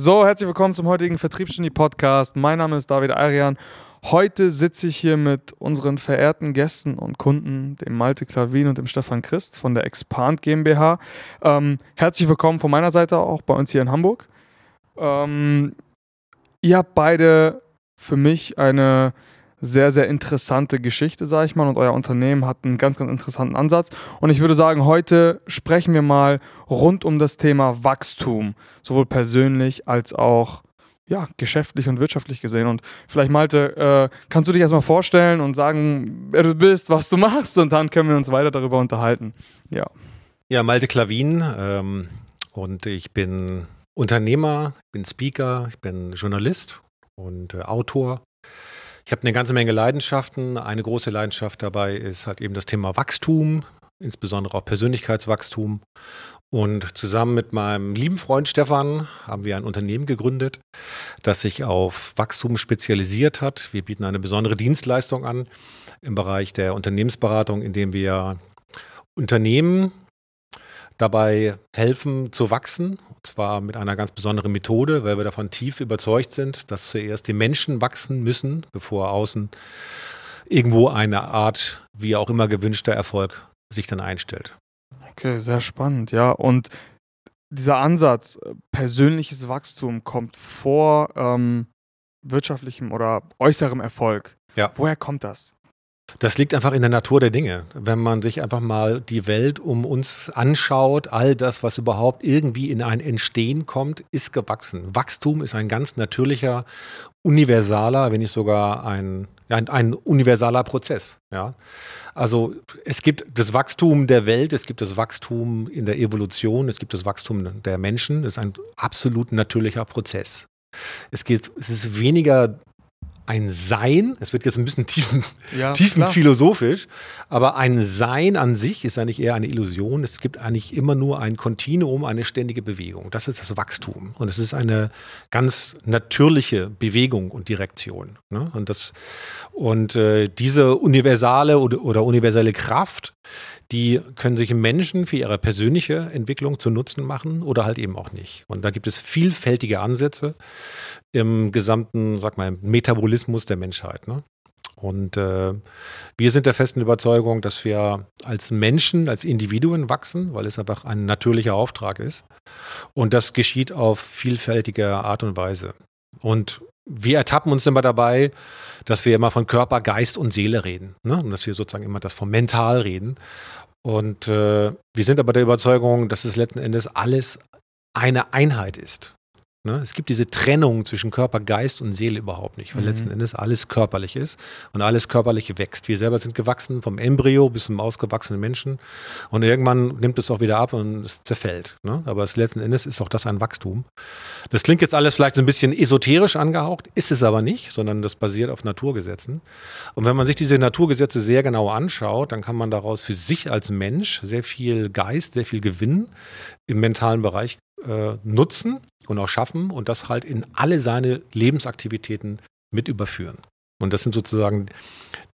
So, herzlich willkommen zum heutigen Vertriebsgenie Podcast. Mein Name ist David Arian. Heute sitze ich hier mit unseren verehrten Gästen und Kunden, dem Malte Klavin und dem Stefan Christ von der Expand GmbH. Ähm, herzlich willkommen von meiner Seite auch bei uns hier in Hamburg. Ähm, ihr habt beide für mich eine sehr, sehr interessante Geschichte, sage ich mal. Und euer Unternehmen hat einen ganz, ganz interessanten Ansatz. Und ich würde sagen, heute sprechen wir mal rund um das Thema Wachstum, sowohl persönlich als auch ja, geschäftlich und wirtschaftlich gesehen. Und vielleicht, Malte, äh, kannst du dich erstmal vorstellen und sagen, wer du bist, was du machst, und dann können wir uns weiter darüber unterhalten. Ja. Ja, Malte Klavin. Ähm, und ich bin Unternehmer, bin Speaker, ich bin Journalist und äh, Autor ich habe eine ganze Menge Leidenschaften. Eine große Leidenschaft dabei ist halt eben das Thema Wachstum, insbesondere auch Persönlichkeitswachstum. Und zusammen mit meinem lieben Freund Stefan haben wir ein Unternehmen gegründet, das sich auf Wachstum spezialisiert hat. Wir bieten eine besondere Dienstleistung an im Bereich der Unternehmensberatung, indem wir Unternehmen dabei helfen zu wachsen. Und zwar mit einer ganz besonderen Methode, weil wir davon tief überzeugt sind, dass zuerst die Menschen wachsen müssen, bevor außen irgendwo eine Art, wie auch immer gewünschter Erfolg sich dann einstellt. Okay, sehr spannend, ja. Und dieser Ansatz, persönliches Wachstum kommt vor ähm, wirtschaftlichem oder äußerem Erfolg. Ja. Woher kommt das? Das liegt einfach in der Natur der Dinge. Wenn man sich einfach mal die Welt um uns anschaut, all das, was überhaupt irgendwie in ein Entstehen kommt, ist gewachsen. Wachstum ist ein ganz natürlicher, universaler, wenn nicht sogar ein, ein, ein universaler Prozess. Ja? Also es gibt das Wachstum der Welt, es gibt das Wachstum in der Evolution, es gibt das Wachstum der Menschen. Das ist ein absolut natürlicher Prozess. Es geht, es ist weniger ein Sein, es wird jetzt ein bisschen tiefen, ja, tiefenphilosophisch, aber ein Sein an sich ist eigentlich eher eine Illusion. Es gibt eigentlich immer nur ein Kontinuum, eine ständige Bewegung. Das ist das Wachstum. Und es ist eine ganz natürliche Bewegung und Direktion. Ne? Und, das, und äh, diese universale oder, oder universelle Kraft, die können sich Menschen für ihre persönliche Entwicklung zu Nutzen machen oder halt eben auch nicht. Und da gibt es vielfältige Ansätze im gesamten, sag mal, Metabolismus der Menschheit. Ne? Und äh, wir sind der festen Überzeugung, dass wir als Menschen, als Individuen wachsen, weil es einfach ein natürlicher Auftrag ist. Und das geschieht auf vielfältige Art und Weise. Und wir ertappen uns immer dabei, dass wir immer von Körper, Geist und Seele reden. Ne? Und dass wir sozusagen immer das vom Mental reden. Und äh, wir sind aber der Überzeugung, dass es letzten Endes alles eine Einheit ist. Ne? Es gibt diese Trennung zwischen Körper, Geist und Seele überhaupt nicht, weil mhm. letzten Endes alles körperlich ist und alles Körperliche wächst. Wir selber sind gewachsen, vom Embryo bis zum ausgewachsenen Menschen und irgendwann nimmt es auch wieder ab und es zerfällt. Ne? Aber es, letzten Endes ist auch das ein Wachstum. Das klingt jetzt alles vielleicht so ein bisschen esoterisch angehaucht, ist es aber nicht, sondern das basiert auf Naturgesetzen. Und wenn man sich diese Naturgesetze sehr genau anschaut, dann kann man daraus für sich als Mensch sehr viel Geist, sehr viel Gewinn im mentalen Bereich äh, nutzen und auch schaffen und das halt in alle seine Lebensaktivitäten mit überführen. Und das sind sozusagen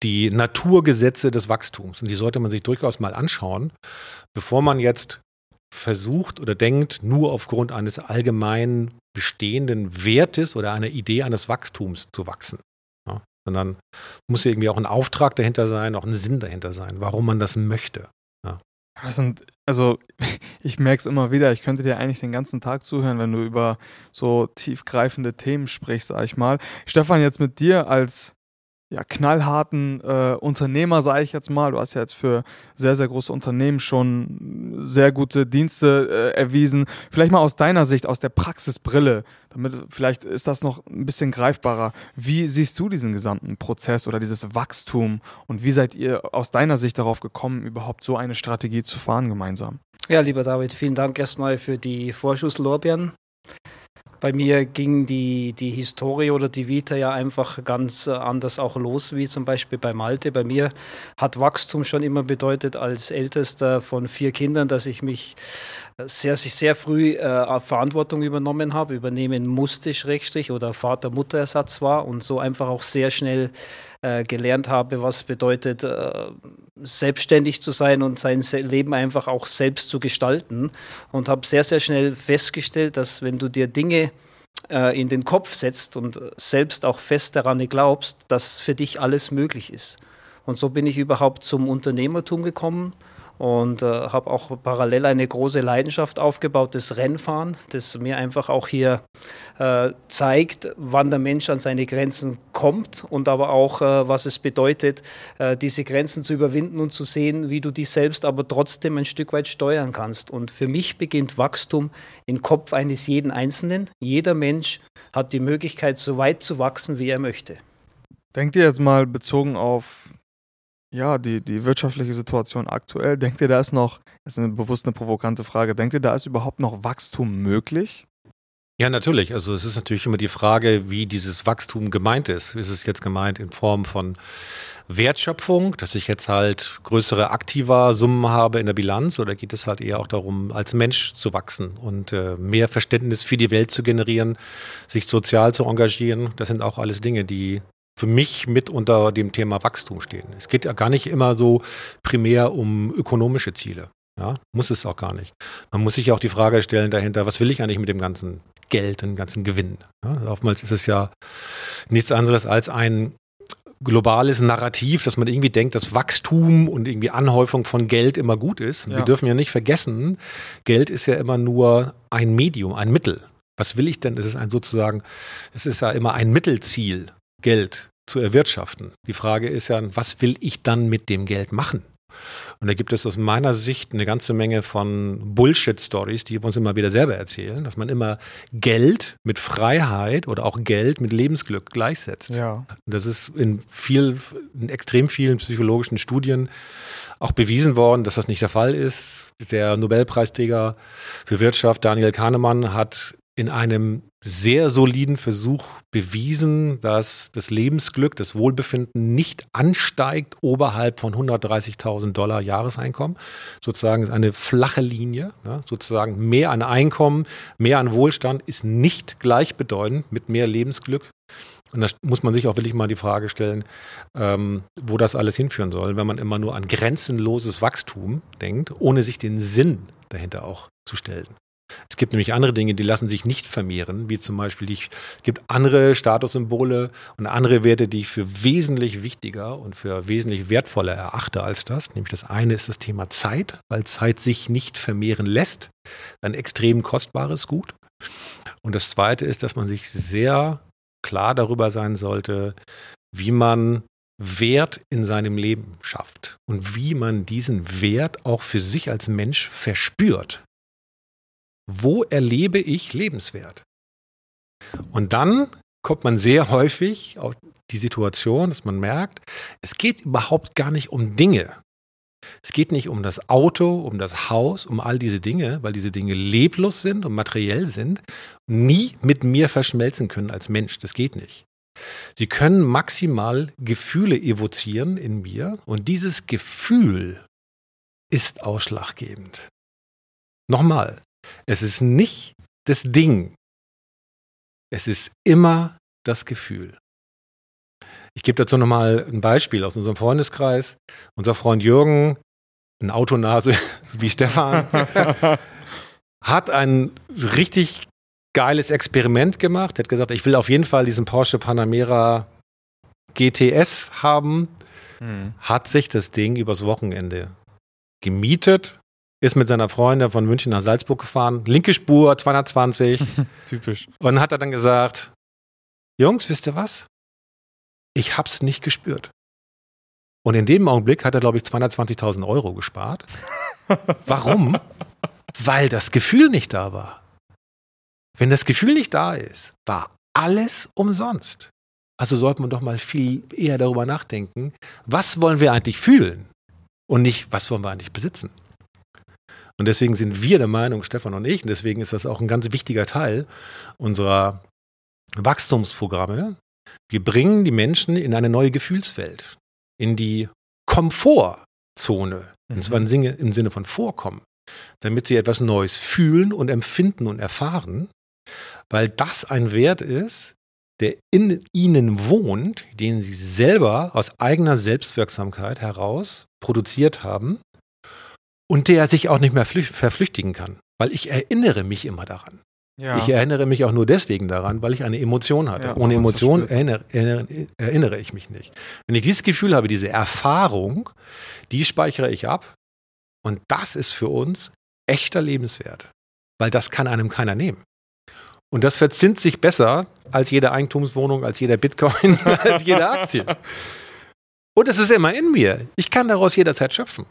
die Naturgesetze des Wachstums. Und die sollte man sich durchaus mal anschauen, bevor man jetzt versucht oder denkt, nur aufgrund eines allgemein bestehenden Wertes oder einer Idee eines Wachstums zu wachsen. Ja, sondern muss irgendwie auch ein Auftrag dahinter sein, auch ein Sinn dahinter sein, warum man das möchte. Das sind, also ich merke es immer wieder, ich könnte dir eigentlich den ganzen Tag zuhören, wenn du über so tiefgreifende Themen sprichst, sag ich mal. Stefan, jetzt mit dir als ja, knallharten äh, Unternehmer, sage ich jetzt mal. Du hast ja jetzt für sehr, sehr große Unternehmen schon sehr gute Dienste äh, erwiesen. Vielleicht mal aus deiner Sicht, aus der Praxisbrille, damit vielleicht ist das noch ein bisschen greifbarer. Wie siehst du diesen gesamten Prozess oder dieses Wachstum und wie seid ihr aus deiner Sicht darauf gekommen, überhaupt so eine Strategie zu fahren gemeinsam? Ja, lieber David, vielen Dank erstmal für die Vorschusslorbeeren. Bei mir ging die, die Historie oder die Vita ja einfach ganz äh, anders auch los, wie zum Beispiel bei Malte. Bei mir hat Wachstum schon immer bedeutet, als ältester von vier Kindern, dass ich mich sehr, sehr früh äh, Verantwortung übernommen habe, übernehmen musste, Schrägstrich, oder Vater-Mutter-Ersatz war und so einfach auch sehr schnell äh, gelernt habe, was bedeutet, äh, selbstständig zu sein und sein Leben einfach auch selbst zu gestalten. Und habe sehr, sehr schnell festgestellt, dass wenn du dir Dinge äh, in den Kopf setzt und selbst auch fest daran glaubst, dass für dich alles möglich ist. Und so bin ich überhaupt zum Unternehmertum gekommen und äh, habe auch parallel eine große Leidenschaft aufgebaut, das Rennfahren, das mir einfach auch hier äh, zeigt, wann der Mensch an seine Grenzen kommt und aber auch, äh, was es bedeutet, äh, diese Grenzen zu überwinden und zu sehen, wie du dich selbst aber trotzdem ein Stück weit steuern kannst. Und für mich beginnt Wachstum im Kopf eines jeden Einzelnen. Jeder Mensch hat die Möglichkeit, so weit zu wachsen, wie er möchte. Denkt ihr jetzt mal bezogen auf ja, die, die wirtschaftliche Situation aktuell, denkt ihr, da ist noch, das ist eine bewusst eine provokante Frage, denkt ihr, da ist überhaupt noch Wachstum möglich? Ja, natürlich. Also es ist natürlich immer die Frage, wie dieses Wachstum gemeint ist. Ist es jetzt gemeint in Form von Wertschöpfung, dass ich jetzt halt größere aktiver Summen habe in der Bilanz oder geht es halt eher auch darum, als Mensch zu wachsen und äh, mehr Verständnis für die Welt zu generieren, sich sozial zu engagieren? Das sind auch alles Dinge, die für mich mit unter dem Thema Wachstum stehen. Es geht ja gar nicht immer so primär um ökonomische Ziele. Ja, muss es auch gar nicht. Man muss sich auch die Frage stellen dahinter, was will ich eigentlich mit dem ganzen Geld, dem ganzen Gewinn? Ja, oftmals ist es ja nichts anderes als ein globales Narrativ, dass man irgendwie denkt, dass Wachstum und irgendwie Anhäufung von Geld immer gut ist. Ja. Wir dürfen ja nicht vergessen, Geld ist ja immer nur ein Medium, ein Mittel. Was will ich denn? Es ist ein sozusagen, es ist ja immer ein Mittelziel. Geld zu erwirtschaften. Die Frage ist ja, was will ich dann mit dem Geld machen? Und da gibt es aus meiner Sicht eine ganze Menge von Bullshit-Stories, die wir uns immer wieder selber erzählen, dass man immer Geld mit Freiheit oder auch Geld mit Lebensglück gleichsetzt. Ja. Das ist in viel, in extrem vielen psychologischen Studien auch bewiesen worden, dass das nicht der Fall ist. Der Nobelpreisträger für Wirtschaft Daniel Kahnemann hat in einem sehr soliden Versuch bewiesen, dass das Lebensglück, das Wohlbefinden nicht ansteigt oberhalb von 130.000 Dollar Jahreseinkommen. Sozusagen eine flache Linie. Ne? Sozusagen mehr an Einkommen, mehr an Wohlstand ist nicht gleichbedeutend mit mehr Lebensglück. Und da muss man sich auch wirklich mal die Frage stellen, ähm, wo das alles hinführen soll, wenn man immer nur an grenzenloses Wachstum denkt, ohne sich den Sinn dahinter auch zu stellen. Es gibt nämlich andere Dinge, die lassen sich nicht vermehren, wie zum Beispiel, die, es gibt andere Statussymbole und andere Werte, die ich für wesentlich wichtiger und für wesentlich wertvoller erachte als das. Nämlich das eine ist das Thema Zeit, weil Zeit sich nicht vermehren lässt. Ein extrem kostbares Gut. Und das zweite ist, dass man sich sehr klar darüber sein sollte, wie man Wert in seinem Leben schafft und wie man diesen Wert auch für sich als Mensch verspürt wo erlebe ich lebenswert? Und dann kommt man sehr häufig auf die Situation, dass man merkt, es geht überhaupt gar nicht um Dinge. Es geht nicht um das Auto, um das Haus, um all diese Dinge, weil diese Dinge leblos sind und materiell sind, nie mit mir verschmelzen können als Mensch. Das geht nicht. Sie können maximal Gefühle evozieren in mir und dieses Gefühl ist ausschlaggebend. Nochmal, es ist nicht das Ding. Es ist immer das Gefühl. Ich gebe dazu nochmal ein Beispiel aus unserem Freundeskreis. Unser Freund Jürgen, ein Autonase wie Stefan, hat ein richtig geiles Experiment gemacht. Er hat gesagt, ich will auf jeden Fall diesen Porsche Panamera GTS haben. Hm. Hat sich das Ding übers Wochenende gemietet, ist mit seiner Freundin von München nach Salzburg gefahren. Linke Spur, 220. Typisch. Und hat er dann gesagt, Jungs, wisst ihr was? Ich hab's nicht gespürt. Und in dem Augenblick hat er, glaube ich, 220.000 Euro gespart. Warum? Weil das Gefühl nicht da war. Wenn das Gefühl nicht da ist, war alles umsonst. Also sollte man doch mal viel eher darüber nachdenken, was wollen wir eigentlich fühlen und nicht, was wollen wir eigentlich besitzen. Und deswegen sind wir der Meinung, Stefan und ich, und deswegen ist das auch ein ganz wichtiger Teil unserer Wachstumsprogramme. Wir bringen die Menschen in eine neue Gefühlswelt, in die Komfortzone, mhm. und zwar im Sinne, im Sinne von Vorkommen, damit sie etwas Neues fühlen und empfinden und erfahren, weil das ein Wert ist, der in ihnen wohnt, den sie selber aus eigener Selbstwirksamkeit heraus produziert haben und der sich auch nicht mehr verflüchtigen kann, weil ich erinnere mich immer daran. Ja. Ich erinnere mich auch nur deswegen daran, weil ich eine Emotion hatte. Ja, Ohne Emotion erinnere, erinnere, erinnere, ich mich nicht. Wenn ich dieses Gefühl habe, diese Erfahrung, die speichere ich ab. Und das ist für uns echter Lebenswert. Weil das kann einem keiner nehmen. Und das verzinst sich besser als jede Eigentumswohnung, als jeder Bitcoin, als jede Aktie. Und es ist immer in mir. Ich kann daraus jederzeit schöpfen.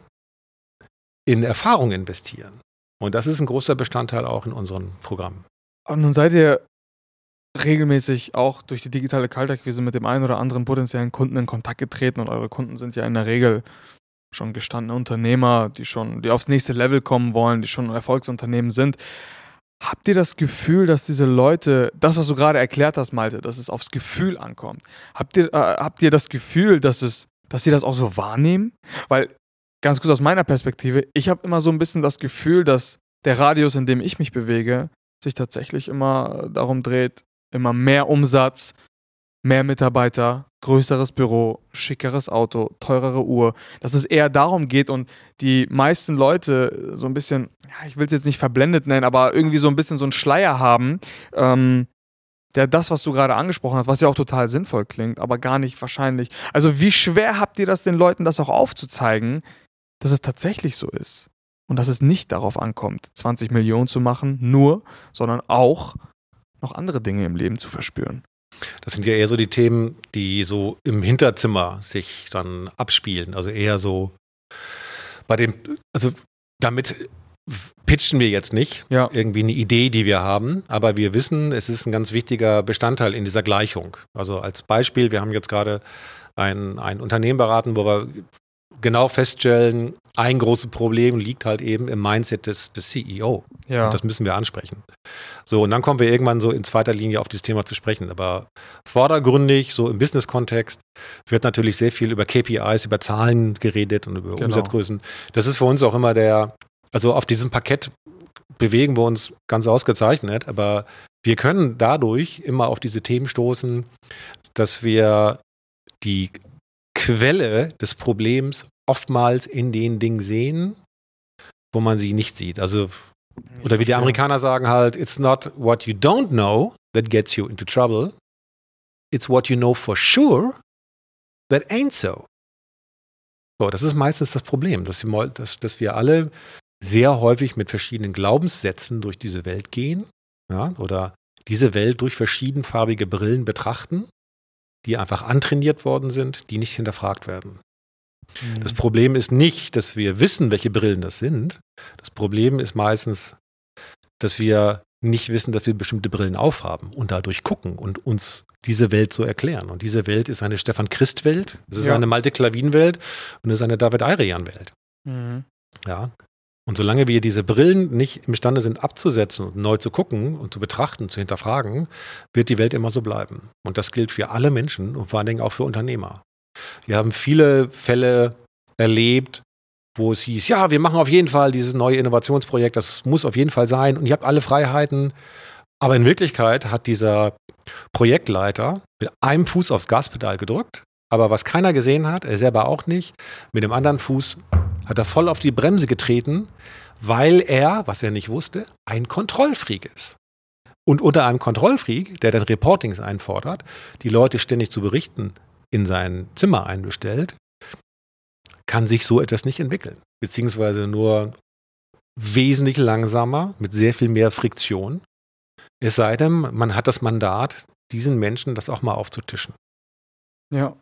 In Erfahrung investieren. Und das ist ein großer Bestandteil auch in unseren Programmen. Und nun seid ihr regelmäßig auch durch die digitale Kaltakquise mit dem einen oder anderen potenziellen Kunden in Kontakt getreten und eure Kunden sind ja in der Regel schon gestandene Unternehmer, die schon, die aufs nächste Level kommen wollen, die schon Erfolgsunternehmen sind. Habt ihr das Gefühl, dass diese Leute, das, was du gerade erklärt hast, Malte, dass es aufs Gefühl ankommt? Habt ihr, äh, habt ihr das Gefühl, dass es, dass sie das auch so wahrnehmen? Weil, ganz kurz aus meiner Perspektive, ich habe immer so ein bisschen das Gefühl, dass der Radius, in dem ich mich bewege, sich tatsächlich immer darum dreht, immer mehr Umsatz, mehr Mitarbeiter, größeres Büro, schickeres Auto, teurere Uhr, dass es eher darum geht und die meisten Leute so ein bisschen, ich will es jetzt nicht verblendet nennen, aber irgendwie so ein bisschen so einen Schleier haben, ähm, der das, was du gerade angesprochen hast, was ja auch total sinnvoll klingt, aber gar nicht wahrscheinlich. Also wie schwer habt ihr das den Leuten, das auch aufzuzeigen, dass es tatsächlich so ist? Und dass es nicht darauf ankommt, 20 Millionen zu machen, nur, sondern auch noch andere Dinge im Leben zu verspüren. Das sind ja eher so die Themen, die so im Hinterzimmer sich dann abspielen. Also eher so bei dem, also damit pitchen wir jetzt nicht ja. irgendwie eine Idee, die wir haben, aber wir wissen, es ist ein ganz wichtiger Bestandteil in dieser Gleichung. Also als Beispiel, wir haben jetzt gerade ein, ein Unternehmen beraten, wo wir genau feststellen, ein großes Problem liegt halt eben im Mindset des, des CEO. Ja. Und das müssen wir ansprechen. So, und dann kommen wir irgendwann so in zweiter Linie auf dieses Thema zu sprechen. Aber vordergründig, so im Business-Kontext, wird natürlich sehr viel über KPIs, über Zahlen geredet und über genau. Umsatzgrößen. Das ist für uns auch immer der, also auf diesem Parkett bewegen wir uns ganz ausgezeichnet, aber wir können dadurch immer auf diese Themen stoßen, dass wir die Quelle des Problems oftmals in den Dingen sehen, wo man sie nicht sieht. Also, oder wie die Amerikaner sagen halt, it's not what you don't know that gets you into trouble. It's what you know for sure that ain't so. So, das ist meistens das Problem, dass, wir, dass, dass wir alle sehr häufig mit verschiedenen Glaubenssätzen durch diese Welt gehen ja, oder diese Welt durch verschiedenfarbige Brillen betrachten die einfach antrainiert worden sind, die nicht hinterfragt werden. Mhm. Das Problem ist nicht, dass wir wissen, welche Brillen das sind. Das Problem ist meistens, dass wir nicht wissen, dass wir bestimmte Brillen aufhaben und dadurch gucken und uns diese Welt so erklären. Und diese Welt ist eine Stefan Christ-Welt, es ist ja. eine Malte Klavin-Welt und es ist eine David Ayrian-Welt. Mhm. Ja, und solange wir diese Brillen nicht imstande sind abzusetzen und neu zu gucken und zu betrachten, zu hinterfragen, wird die Welt immer so bleiben. Und das gilt für alle Menschen und vor allen Dingen auch für Unternehmer. Wir haben viele Fälle erlebt, wo es hieß, ja, wir machen auf jeden Fall dieses neue Innovationsprojekt, das muss auf jeden Fall sein und ihr habt alle Freiheiten. Aber in Wirklichkeit hat dieser Projektleiter mit einem Fuß aufs Gaspedal gedrückt, aber was keiner gesehen hat, er selber auch nicht, mit dem anderen Fuß hat er voll auf die Bremse getreten, weil er, was er nicht wusste, ein Kontrollfreak ist. Und unter einem Kontrollfreak, der dann Reportings einfordert, die Leute ständig zu berichten in sein Zimmer einbestellt, kann sich so etwas nicht entwickeln. Beziehungsweise nur wesentlich langsamer, mit sehr viel mehr Friktion. Es sei denn, man hat das Mandat, diesen Menschen das auch mal aufzutischen. Ja,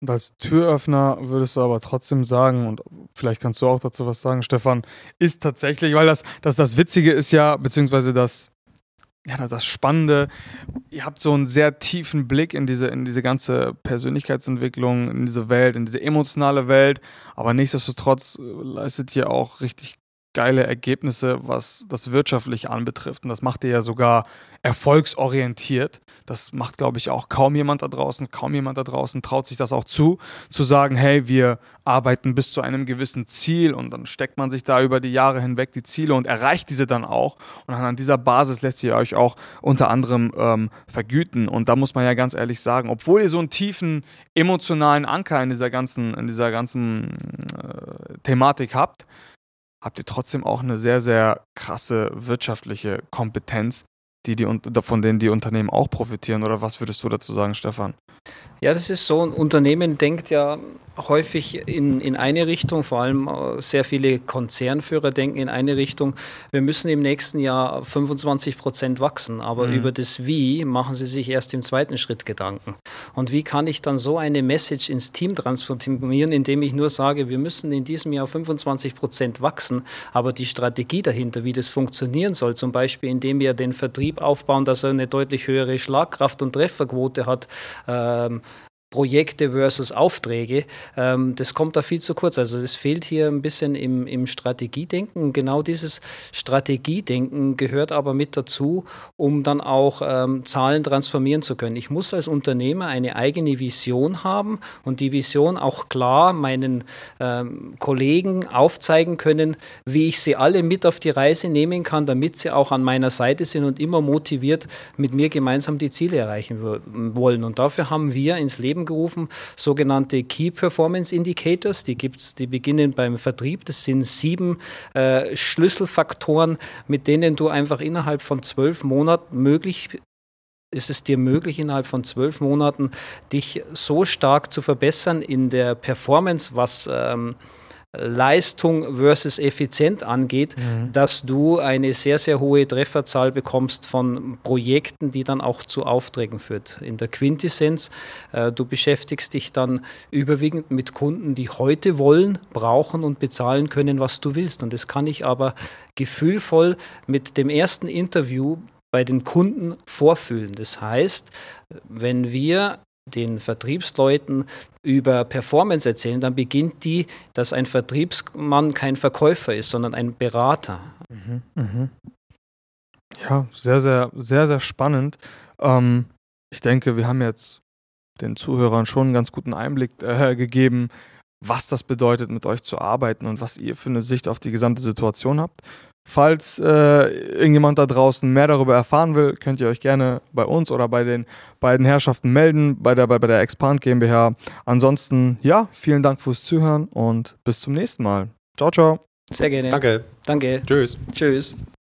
und als Türöffner würdest du aber trotzdem sagen, und vielleicht kannst du auch dazu was sagen, Stefan, ist tatsächlich, weil das, das, das Witzige ist ja, beziehungsweise das, ja, das Spannende, ihr habt so einen sehr tiefen Blick in diese, in diese ganze Persönlichkeitsentwicklung, in diese Welt, in diese emotionale Welt, aber nichtsdestotrotz leistet ihr auch richtig geile Ergebnisse, was das wirtschaftlich anbetrifft. Und das macht ihr ja sogar erfolgsorientiert. Das macht, glaube ich, auch kaum jemand da draußen. Kaum jemand da draußen traut sich das auch zu, zu sagen, hey, wir arbeiten bis zu einem gewissen Ziel und dann steckt man sich da über die Jahre hinweg die Ziele und erreicht diese dann auch. Und an dieser Basis lässt ihr euch auch unter anderem ähm, vergüten. Und da muss man ja ganz ehrlich sagen, obwohl ihr so einen tiefen emotionalen Anker in dieser ganzen, in dieser ganzen äh, Thematik habt, habt ihr trotzdem auch eine sehr, sehr krasse wirtschaftliche Kompetenz, die, die, von denen die Unternehmen auch profitieren? Oder was würdest du dazu sagen, Stefan? Ja, das ist so. Ein Unternehmen denkt ja häufig in, in eine Richtung, vor allem äh, sehr viele Konzernführer denken in eine Richtung. Wir müssen im nächsten Jahr 25 Prozent wachsen, aber mhm. über das Wie machen sie sich erst im zweiten Schritt Gedanken. Und wie kann ich dann so eine Message ins Team transformieren, indem ich nur sage, wir müssen in diesem Jahr 25 Prozent wachsen, aber die Strategie dahinter, wie das funktionieren soll, zum Beispiel indem wir den Vertrieb aufbauen, dass er eine deutlich höhere Schlagkraft und Trefferquote hat, äh, ähm, Projekte versus Aufträge, ähm, das kommt da viel zu kurz. Also das fehlt hier ein bisschen im, im Strategiedenken. Genau dieses Strategiedenken gehört aber mit dazu, um dann auch ähm, Zahlen transformieren zu können. Ich muss als Unternehmer eine eigene Vision haben und die Vision auch klar meinen ähm, Kollegen aufzeigen können, wie ich sie alle mit auf die Reise nehmen kann, damit sie auch an meiner Seite sind und immer motiviert mit mir gemeinsam die Ziele erreichen wollen. Und dafür haben wir ins Leben Leben gerufen, sogenannte Key Performance Indicators. Die gibt's, die beginnen beim Vertrieb. Das sind sieben äh, Schlüsselfaktoren, mit denen du einfach innerhalb von zwölf Monaten möglich ist es dir möglich, innerhalb von zwölf Monaten dich so stark zu verbessern in der Performance, was ähm, Leistung versus effizient angeht, mhm. dass du eine sehr, sehr hohe Trefferzahl bekommst von Projekten, die dann auch zu Aufträgen führt. In der Quintessenz, äh, du beschäftigst dich dann überwiegend mit Kunden, die heute wollen, brauchen und bezahlen können, was du willst. Und das kann ich aber gefühlvoll mit dem ersten Interview bei den Kunden vorfühlen. Das heißt, wenn wir den Vertriebsleuten über Performance erzählen, dann beginnt die, dass ein Vertriebsmann kein Verkäufer ist, sondern ein Berater. Mhm, mh. Ja, sehr, sehr, sehr, sehr spannend. Ähm, ich denke, wir haben jetzt den Zuhörern schon einen ganz guten Einblick äh, gegeben, was das bedeutet, mit euch zu arbeiten und was ihr für eine Sicht auf die gesamte Situation habt. Falls äh, irgendjemand da draußen mehr darüber erfahren will, könnt ihr euch gerne bei uns oder bei den beiden Herrschaften melden, bei der, bei, bei der Expand GmbH. Ansonsten, ja, vielen Dank fürs Zuhören und bis zum nächsten Mal. Ciao, ciao. Sehr gerne. Danke. Danke. Tschüss. Tschüss.